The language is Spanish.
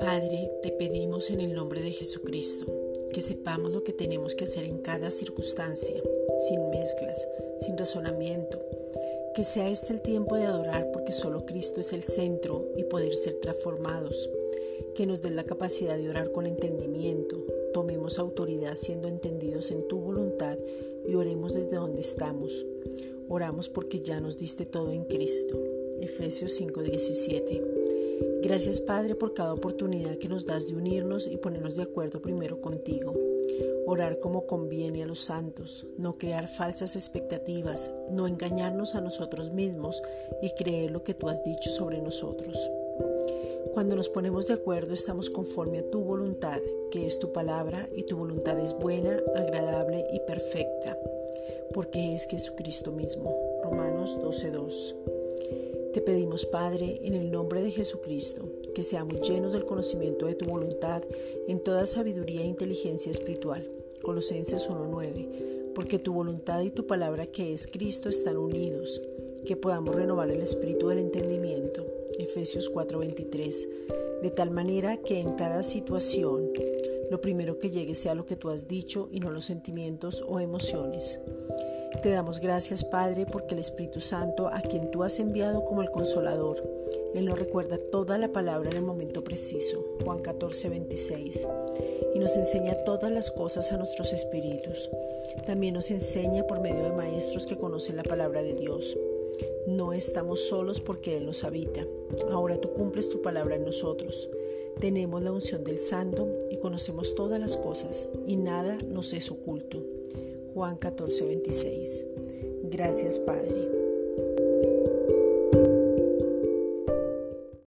Padre, te pedimos en el nombre de Jesucristo que sepamos lo que tenemos que hacer en cada circunstancia, sin mezclas, sin razonamiento. Que sea este el tiempo de adorar porque solo Cristo es el centro y poder ser transformados. Que nos dé la capacidad de orar con entendimiento. Tomemos autoridad siendo entendidos en tu voluntad y oremos desde donde estamos. Oramos porque ya nos diste todo en Cristo. Efesios 5:17. Gracias Padre por cada oportunidad que nos das de unirnos y ponernos de acuerdo primero contigo. Orar como conviene a los santos, no crear falsas expectativas, no engañarnos a nosotros mismos y creer lo que tú has dicho sobre nosotros. Cuando nos ponemos de acuerdo estamos conforme a tu voluntad, que es tu palabra, y tu voluntad es buena, agradable y perfecta, porque es Jesucristo mismo. Romanos 12:2. Te pedimos, Padre, en el nombre de Jesucristo, que seamos llenos del conocimiento de tu voluntad en toda sabiduría e inteligencia espiritual. Colosenses 1.9. Porque tu voluntad y tu palabra que es Cristo están unidos, que podamos renovar el espíritu del entendimiento. Efesios 4.23. De tal manera que en cada situación lo primero que llegue sea lo que tú has dicho y no los sentimientos o emociones. Te damos gracias, Padre, porque el Espíritu Santo, a quien tú has enviado como el consolador, Él nos recuerda toda la palabra en el momento preciso, Juan 14, 26, y nos enseña todas las cosas a nuestros espíritus. También nos enseña por medio de maestros que conocen la palabra de Dios. No estamos solos porque Él nos habita. Ahora tú cumples tu palabra en nosotros. Tenemos la unción del Santo y conocemos todas las cosas y nada nos es oculto. Juan 14, 26. Gracias Padre.